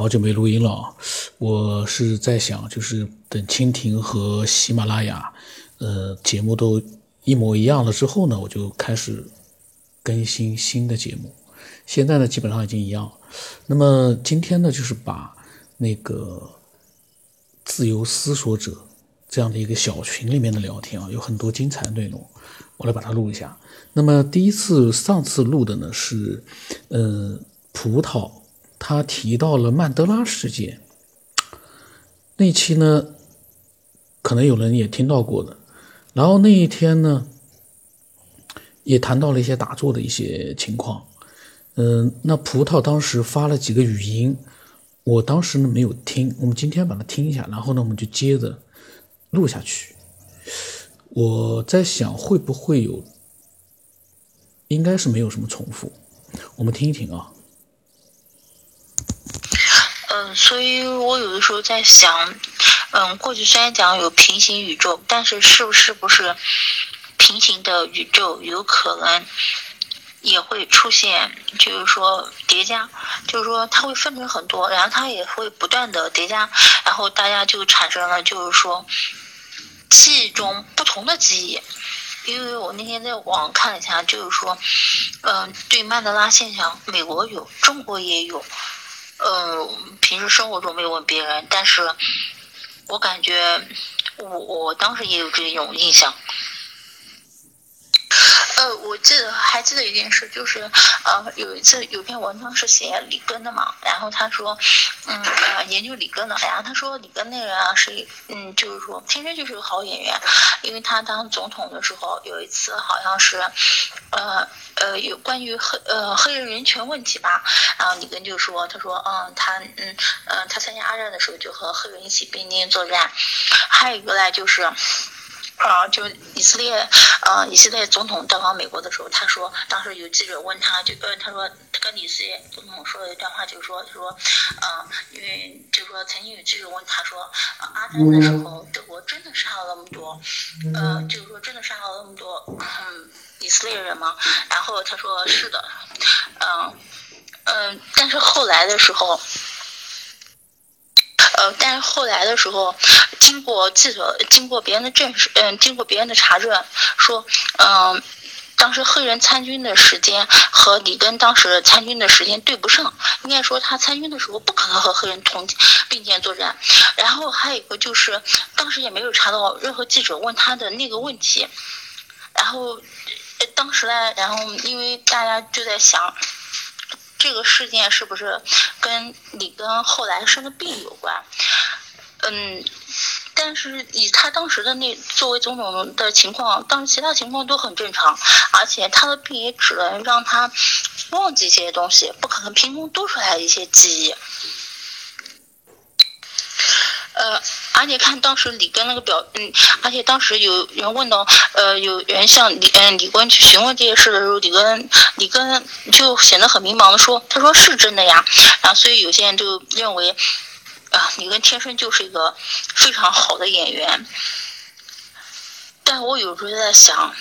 好久没录音了！我是在想，就是等蜻蜓和喜马拉雅，呃，节目都一模一样了之后呢，我就开始更新新的节目。现在呢，基本上已经一样。那么今天呢，就是把那个自由思索者这样的一个小群里面的聊天啊，有很多精彩的内容，我来把它录一下。那么第一次上次录的呢是，呃，葡萄。他提到了曼德拉事件，那期呢，可能有人也听到过的。然后那一天呢，也谈到了一些打坐的一些情况。嗯，那葡萄当时发了几个语音，我当时呢没有听。我们今天把它听一下，然后呢我们就接着录下去。我在想会不会有，应该是没有什么重复。我们听一听啊。嗯，所以我有的时候在想，嗯，过去虽然讲有平行宇宙，但是是不是不是平行的宇宙有可能也会出现，就是说叠加，就是说它会分成很多，然后它也会不断的叠加，然后大家就产生了就是说记忆中不同的记忆。因为我那天在网看了一下，就是说，嗯，对曼德拉现象，美国有，中国也有。嗯，平时生活中没有问别人，但是我感觉我我当时也有这种印象。呃，我记得还记得一件事，就是呃，有一次有篇文章是写里根的嘛，然后他说，嗯呃，研究里根的，然后他说里根那人啊是，嗯，就是说天生就是个好演员，因为他当总统的时候有一次好像是，呃呃有关于黑呃黑人人权问题吧，然后里根就说，他说嗯他嗯嗯他参加二战的时候就和黑人一起并肩作战，还有一个呢就是。啊，就以色列，呃，以色列总统到访美国的时候，他说，当时有记者问他，就呃，他说他跟以色列总统说了一段话，就是说，他说，呃，因为就是说，曾经有记者问他说，啊阿战的时候，德国真的杀了那么多，呃，就是说真的杀了那么多，嗯，以色列人吗？然后他说是的，嗯嗯，但是后来的时候。呃，但是后来的时候，经过记者经过别人的证实，嗯，经过别人的查证，说，嗯，当时黑人参军的时间和里根当时参军的时间对不上，应该说他参军的时候不可能和黑人同并肩作战。然后还有一个就是，当时也没有查到任何记者问他的那个问题。然后，当时呢，然后因为大家就在想。这个事件是不是跟里根后来生的病有关？嗯，但是以他当时的那作为总统的情况，当时其他情况都很正常，而且他的病也只能让他忘记一些东西，不可能凭空多出来一些记忆。呃。而且看当时李根那个表，嗯，而且当时有人问到，呃，有人向李，嗯，李根去询问这些事的时候，李根，李根就显得很迷茫的说，他说是真的呀，然后所以有些人就认为，啊，李根天生就是一个非常好的演员，但我有时候在想，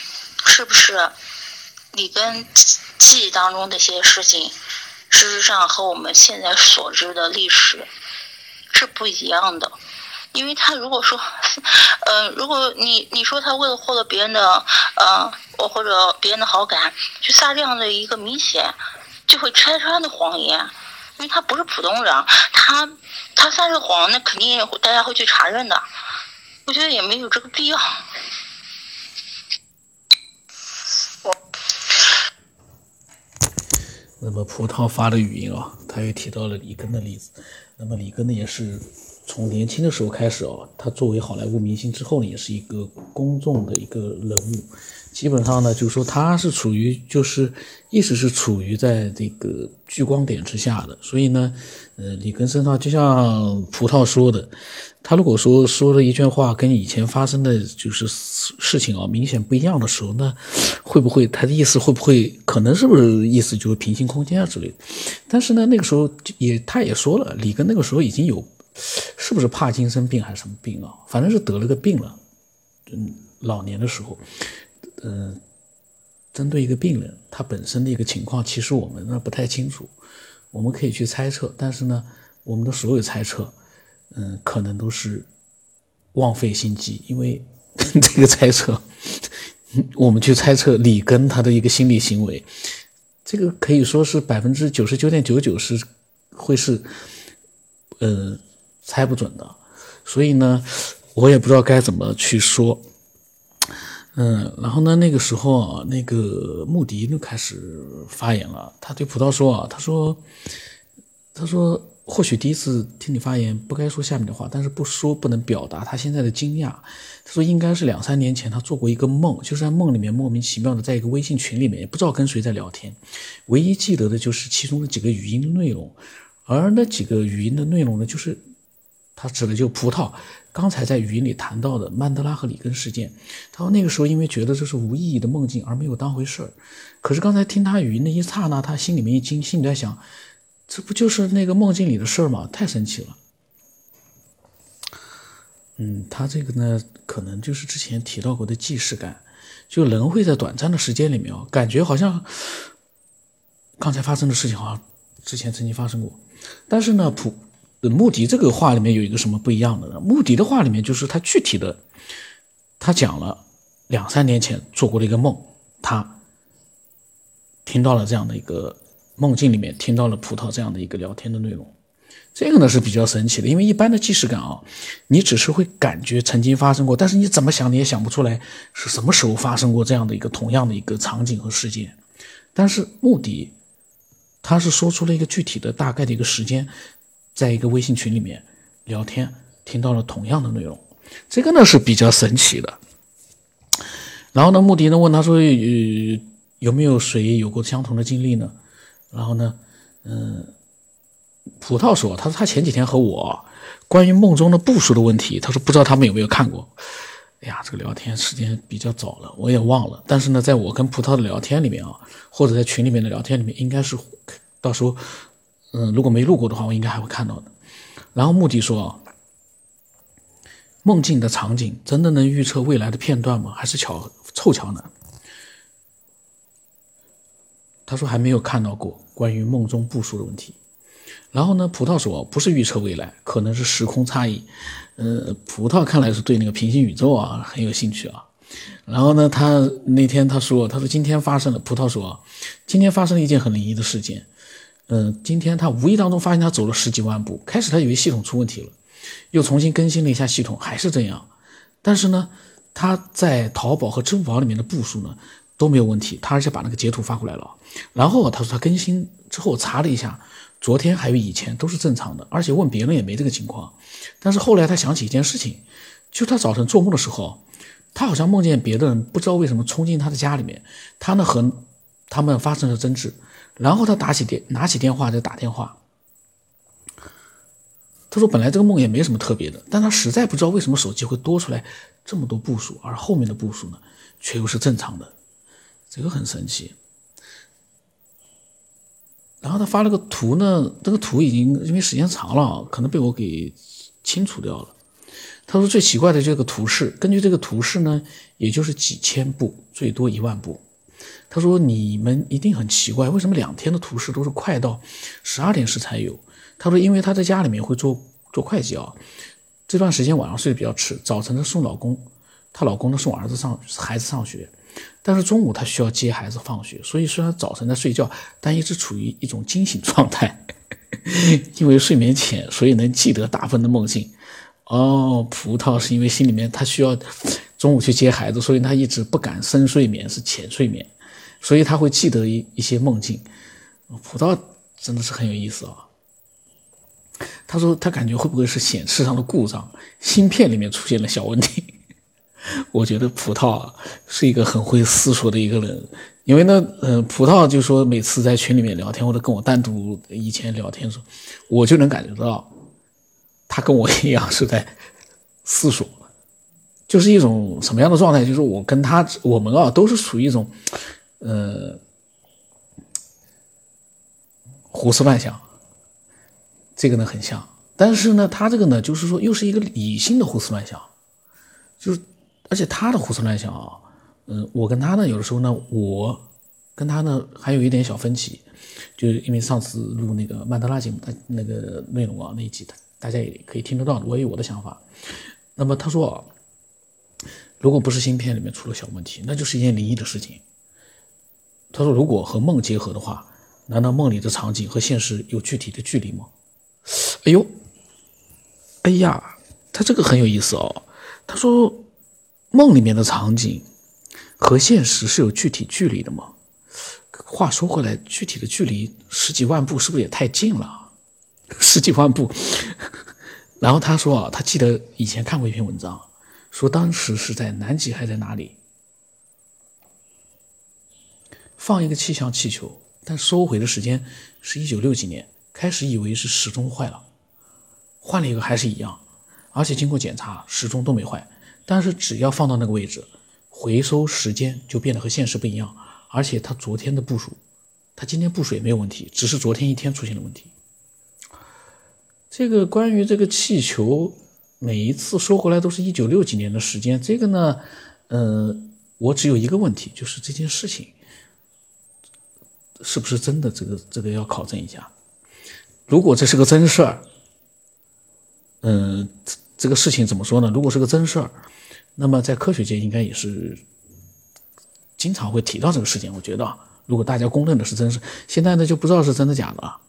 是不是李根记忆当中那些事情，事实上和我们现在所知的历史是不一样的。因为他如果说，呃，如果你你说他为了获得别人的，呃，或者别人的好感，去撒这样的一个明显就会拆穿的谎言，因为他不是普通人，他他撒这谎，那肯定大家会去查认的。我觉得也没有这个必要。那么葡萄发的语音啊，他又提到了里根的例子，那么里根呢也是。从年轻的时候开始哦，他作为好莱坞明星之后呢，也是一个公众的一个人物。基本上呢，就是说他是处于就是一直是处于在这个聚光点之下的。所以呢，呃，里根身上就像葡萄说的，他如果说说了一句话跟以前发生的就是事情啊明显不一样的时候，那会不会他的意思会不会可能是不是意思就是平行空间啊之类的？但是呢，那个时候也他也说了，里根那个时候已经有。是不是帕金森病还是什么病啊？反正是得了个病了。嗯，老年的时候，嗯，针对一个病人他本身的一个情况，其实我们呢不太清楚。我们可以去猜测，但是呢，我们的所有猜测，嗯，可能都是枉费心机，因为 这个猜测，我们去猜测里根他的一个心理行为，这个可以说是百分之九十九点九九是会是，呃，猜不准的，所以呢，我也不知道该怎么去说。嗯，然后呢？那个时候啊，那个穆迪就开始发言了。他对葡萄说啊：“他说，他说，或许第一次听你发言不该说下面的话，但是不说不能表达他现在的惊讶。他说，应该是两三年前他做过一个梦，就是在梦里面莫名其妙的在一个微信群里面，也不知道跟谁在聊天，唯一记得的就是其中的几个语音内容，而那几个语音的内容呢，就是他指的就葡萄。”刚才在语音里谈到的曼德拉和里根事件，他说那个时候因为觉得这是无意义的梦境而没有当回事儿。可是刚才听他语音的一刹那，他心里面一惊，心里在想，这不就是那个梦境里的事儿吗？太神奇了。嗯，他这个呢，可能就是之前提到过的既视感，就人会在短暂的时间里面，感觉好像刚才发生的事情好像之前曾经发生过，但是呢，普。穆迪这个话里面有一个什么不一样的呢？穆迪的话里面就是他具体的，他讲了两三年前做过的一个梦，他听到了这样的一个梦境里面听到了葡萄这样的一个聊天的内容，这个呢是比较神奇的，因为一般的既视感啊，你只是会感觉曾经发生过，但是你怎么想你也想不出来是什么时候发生过这样的一个同样的一个场景和事件，但是穆迪他是说出了一个具体的大概的一个时间。在一个微信群里面聊天，听到了同样的内容，这个呢是比较神奇的。然后呢，穆迪呢问他说：“呃，有没有谁有过相同的经历呢？”然后呢，嗯，葡萄说：“他说他前几天和我关于梦中的步数的问题，他说不知道他们有没有看过。”哎呀，这个聊天时间比较早了，我也忘了。但是呢，在我跟葡萄的聊天里面啊，或者在群里面的聊天里面，应该是到时候。嗯，如果没录过的话，我应该还会看到的。然后目的说：“梦境的场景真的能预测未来的片段吗？还是巧凑巧呢？”他说还没有看到过关于梦中部署的问题。然后呢，葡萄说：“不是预测未来，可能是时空差异。”呃，葡萄看来是对那个平行宇宙啊很有兴趣啊。然后呢，他那天他说：“他说今天发生了。”葡萄说：“今天发生了一件很灵异的事件。”嗯，今天他无意当中发现他走了十几万步，开始他以为系统出问题了，又重新更新了一下系统，还是这样。但是呢，他在淘宝和支付宝里面的步数呢都没有问题，他而且把那个截图发过来了。然后他说他更新之后查了一下，昨天还有以前都是正常的，而且问别人也没这个情况。但是后来他想起一件事情，就他早晨做梦的时候，他好像梦见别的人不知道为什么冲进他的家里面，他呢和他们发生了争执。然后他打起电，拿起电话就打电话。他说：“本来这个梦也没什么特别的，但他实在不知道为什么手机会多出来这么多步数，而后面的步数呢，却又是正常的，这个很神奇。”然后他发了个图呢，这个图已经因为时间长了，可能被我给清除掉了。他说：“最奇怪的这个图示，根据这个图示呢，也就是几千步，最多一万步。”他说：“你们一定很奇怪，为什么两天的图示都是快到十二点时才有？”他说：“因为他在家里面会做做会计啊，这段时间晚上睡得比较迟，早晨呢送老公，她老公呢送儿子上孩子上学，但是中午他需要接孩子放学，所以虽然早晨在睡觉，但一直处于一种惊醒状态。因为睡眠浅，所以能记得大部分的梦境。哦，葡萄是因为心里面他需要中午去接孩子，所以他一直不敢深睡眠，是浅睡眠。”所以他会记得一一些梦境，葡萄真的是很有意思啊。他说他感觉会不会是显示上的故障，芯片里面出现了小问题。我觉得葡萄是一个很会思索的一个人，因为呢，呃，葡萄就说每次在群里面聊天或者跟我单独以前聊天的时候，我就能感觉到他跟我一样是在思索，就是一种什么样的状态？就是我跟他我们啊都是属于一种。呃，胡思乱想，这个呢很像，但是呢，他这个呢，就是说又是一个理性的胡思乱想，就是而且他的胡思乱想啊，嗯，我跟他呢，有的时候呢，我跟他呢还有一点小分歧，就是因为上次录那个曼德拉节目，他那个内容啊那一集，大家也可以听得到，我有我的想法。那么他说啊，如果不是芯片里面出了小问题，那就是一件离异的事情。他说，如果和梦结合的话，难道梦里的场景和现实有具体的距离吗？哎呦，哎呀，他这个很有意思哦。他说，梦里面的场景和现实是有具体距离的吗？话说回来，具体的距离十几万步是不是也太近了？十几万步。然后他说啊，他记得以前看过一篇文章，说当时是在南极还在哪里，放一个气象气球，但收回的时间是一九六几年。开始以为是时钟坏了，换了一个还是一样，而且经过检查，时钟都没坏。但是只要放到那个位置，回收时间就变得和现实不一样。而且他昨天的部署，他今天部署也没有问题，只是昨天一天出现了问题。这个关于这个气球，每一次收回来都是一九六几年的时间。这个呢，呃，我只有一个问题，就是这件事情是不是真的？这个这个要考证一下。如果这是个真事儿，嗯，这个事情怎么说呢？如果是个真事儿，那么在科学界应该也是经常会提到这个事件。我觉得，如果大家公认的是真事，现在呢就不知道是真的假的了。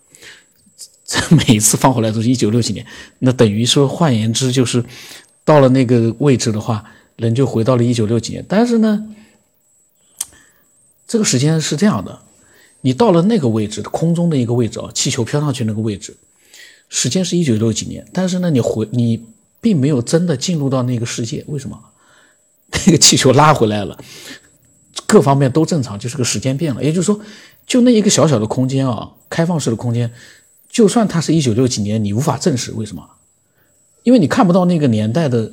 这每一次放回来都是一九六几年，那等于说，换言之就是到了那个位置的话，人就回到了一九六几年。但是呢，这个时间是这样的。你到了那个位置，空中的一个位置啊，气球飘上去那个位置，时间是一九六几年，但是呢，你回你并没有真的进入到那个世界，为什么？那个气球拉回来了，各方面都正常，就是个时间变了。也就是说，就那一个小小的空间啊，开放式的空间，就算它是一九六几年，你无法证实为什么？因为你看不到那个年代的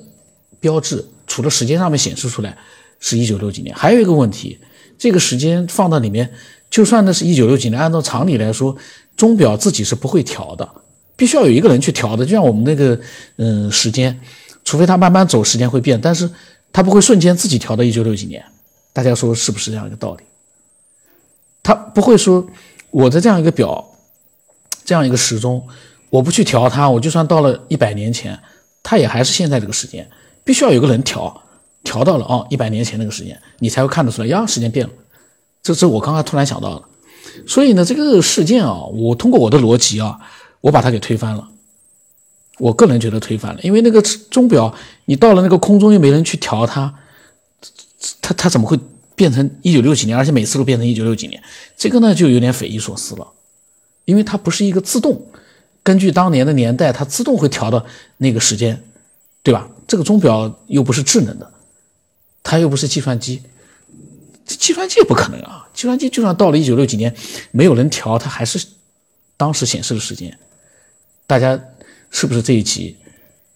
标志，除了时间上面显示出来是一九六几年，还有一个问题，这个时间放到里面。就算那是一九六几年，按照常理来说，钟表自己是不会调的，必须要有一个人去调的。就像我们那个，嗯，时间，除非它慢慢走，时间会变，但是它不会瞬间自己调到一九六几年。大家说是不是这样一个道理？它不会说我的这样一个表，这样一个时钟，我不去调它，我就算到了一百年前，它也还是现在这个时间。必须要有个人调，调到了哦一百年前那个时间，你才会看得出来呀，时间变了。这是我刚刚突然想到的，所以呢，这个事件啊，我通过我的逻辑啊，我把它给推翻了。我个人觉得推翻了，因为那个钟表，你到了那个空中又没人去调它，它它怎么会变成一九六几年，而且每次都变成一九六几年？这个呢，就有点匪夷所思了，因为它不是一个自动根据当年的年代，它自动会调到那个时间，对吧？这个钟表又不是智能的，它又不是计算机。计算机也不可能啊！计算机就算到了一九六几年，没有人调，它还是当时显示的时间。大家是不是这一集？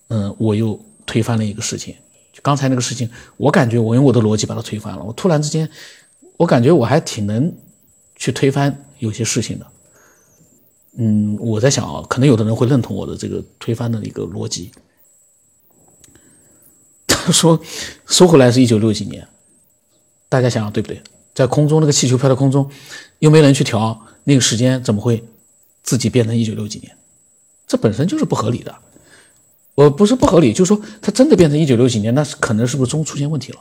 嗯，我又推翻了一个事情。就刚才那个事情，我感觉我用我的逻辑把它推翻了。我突然之间，我感觉我还挺能去推翻有些事情的。嗯，我在想啊，可能有的人会认同我的这个推翻的一个逻辑。他说，说回来是一九六几年。大家想想对不对？在空中那个气球飘在空中，又没人去调那个时间，怎么会自己变成一九六几年？这本身就是不合理的。我不是不合理，就是说它真的变成一九六几年，那是可能是不是钟出现问题了？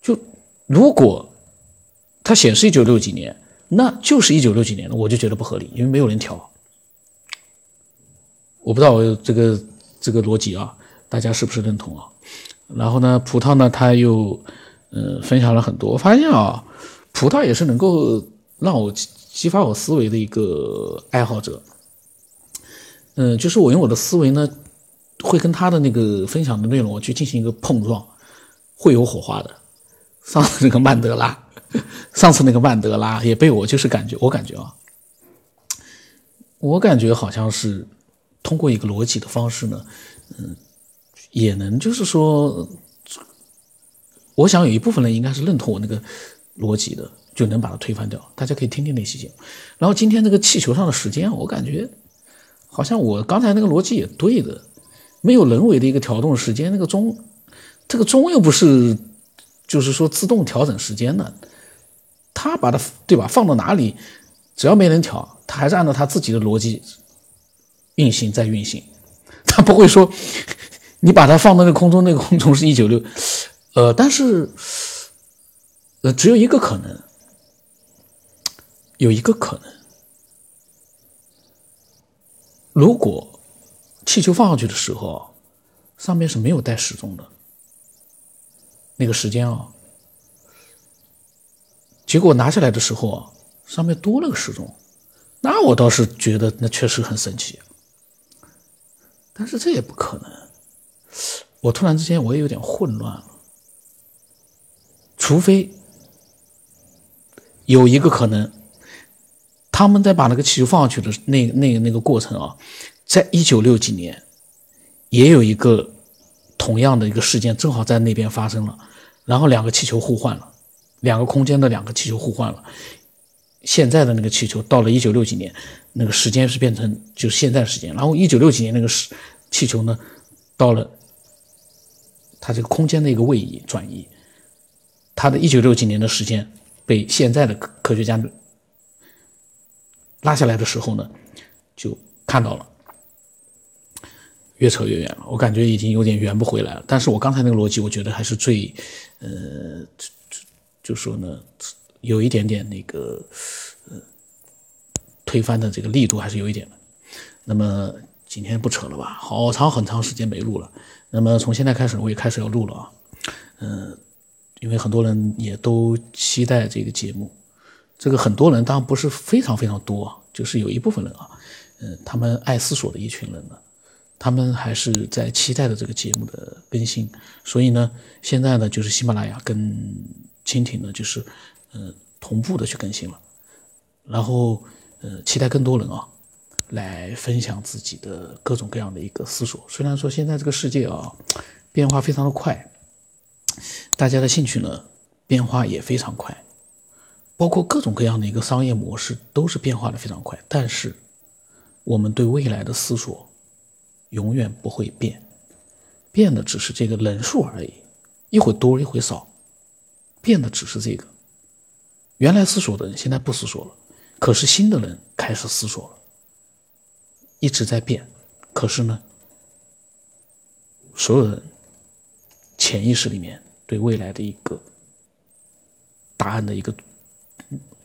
就如果它显示一九六几年，那就是一九六几年了，我就觉得不合理，因为没有人调。我不知道我这个这个逻辑啊，大家是不是认同啊？然后呢，葡萄呢，他又。嗯，分享了很多，我发现啊，葡萄也是能够让我激发我思维的一个爱好者。嗯，就是我用我的思维呢，会跟他的那个分享的内容去进行一个碰撞，会有火花的。上次那个曼德拉，上次那个曼德拉也被我就是感觉，我感觉啊，我感觉好像是通过一个逻辑的方式呢，嗯，也能就是说。我想有一部分人应该是认同我那个逻辑的，就能把它推翻掉。大家可以听听那期节目。然后今天那个气球上的时间，我感觉好像我刚才那个逻辑也对的，没有人为的一个调动时间，那个钟，这个钟又不是就是说自动调整时间的，他把它对吧放到哪里，只要没人调，他还是按照他自己的逻辑运行在运行，他不会说你把它放到那空中，那个空中是一九六，呃，但是呃只有一个可能，有一个可能，如果气球放上去的时候，上面是没有带时钟的，那个时间啊。结果拿下来的时候啊，上面多了个时钟，那我倒是觉得那确实很神奇。但是这也不可能，我突然之间我也有点混乱了。除非有一个可能，他们在把那个气球放上去的那那那个过程啊，在一九六几年，也有一个同样的一个事件，正好在那边发生了，然后两个气球互换了。两个空间的两个气球互换了，现在的那个气球到了一九六几年，那个时间是变成就是现在时间，然后一九六几年那个时气球呢，到了它这个空间的一个位移转移，它的一九六几年的时间被现在的科科学家拉下来的时候呢，就看到了，越扯越远了，我感觉已经有点圆不回来了。但是我刚才那个逻辑，我觉得还是最呃。就说呢，有一点点那个，呃，推翻的这个力度还是有一点的。那么今天不扯了吧？好长很长时间没录了。那么从现在开始我也开始要录了啊。嗯，因为很多人也都期待这个节目。这个很多人当然不是非常非常多，就是有一部分人啊，嗯，他们爱思索的一群人呢，他们还是在期待的这个节目的更新。所以呢，现在呢就是喜马拉雅跟。蜻蜓呢，就是，呃，同步的去更新了，然后，呃，期待更多人啊，来分享自己的各种各样的一个思索。虽然说现在这个世界啊，变化非常的快，大家的兴趣呢，变化也非常快，包括各种各样的一个商业模式都是变化的非常快。但是，我们对未来的思索，永远不会变，变的只是这个人数而已，一会多一会少。变的只是这个，原来思索的人现在不思索了，可是新的人开始思索了，一直在变，可是呢，所有人潜意识里面对未来的一个答案的一个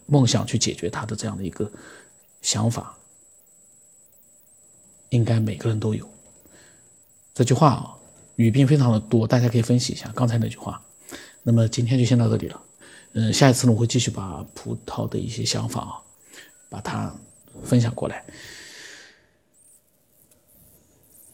梦想去解决他的这样的一个想法，应该每个人都有。这句话啊，语病非常的多，大家可以分析一下刚才那句话。那么今天就先到这里了，嗯，下一次呢我会继续把葡萄的一些想法啊，把它分享过来。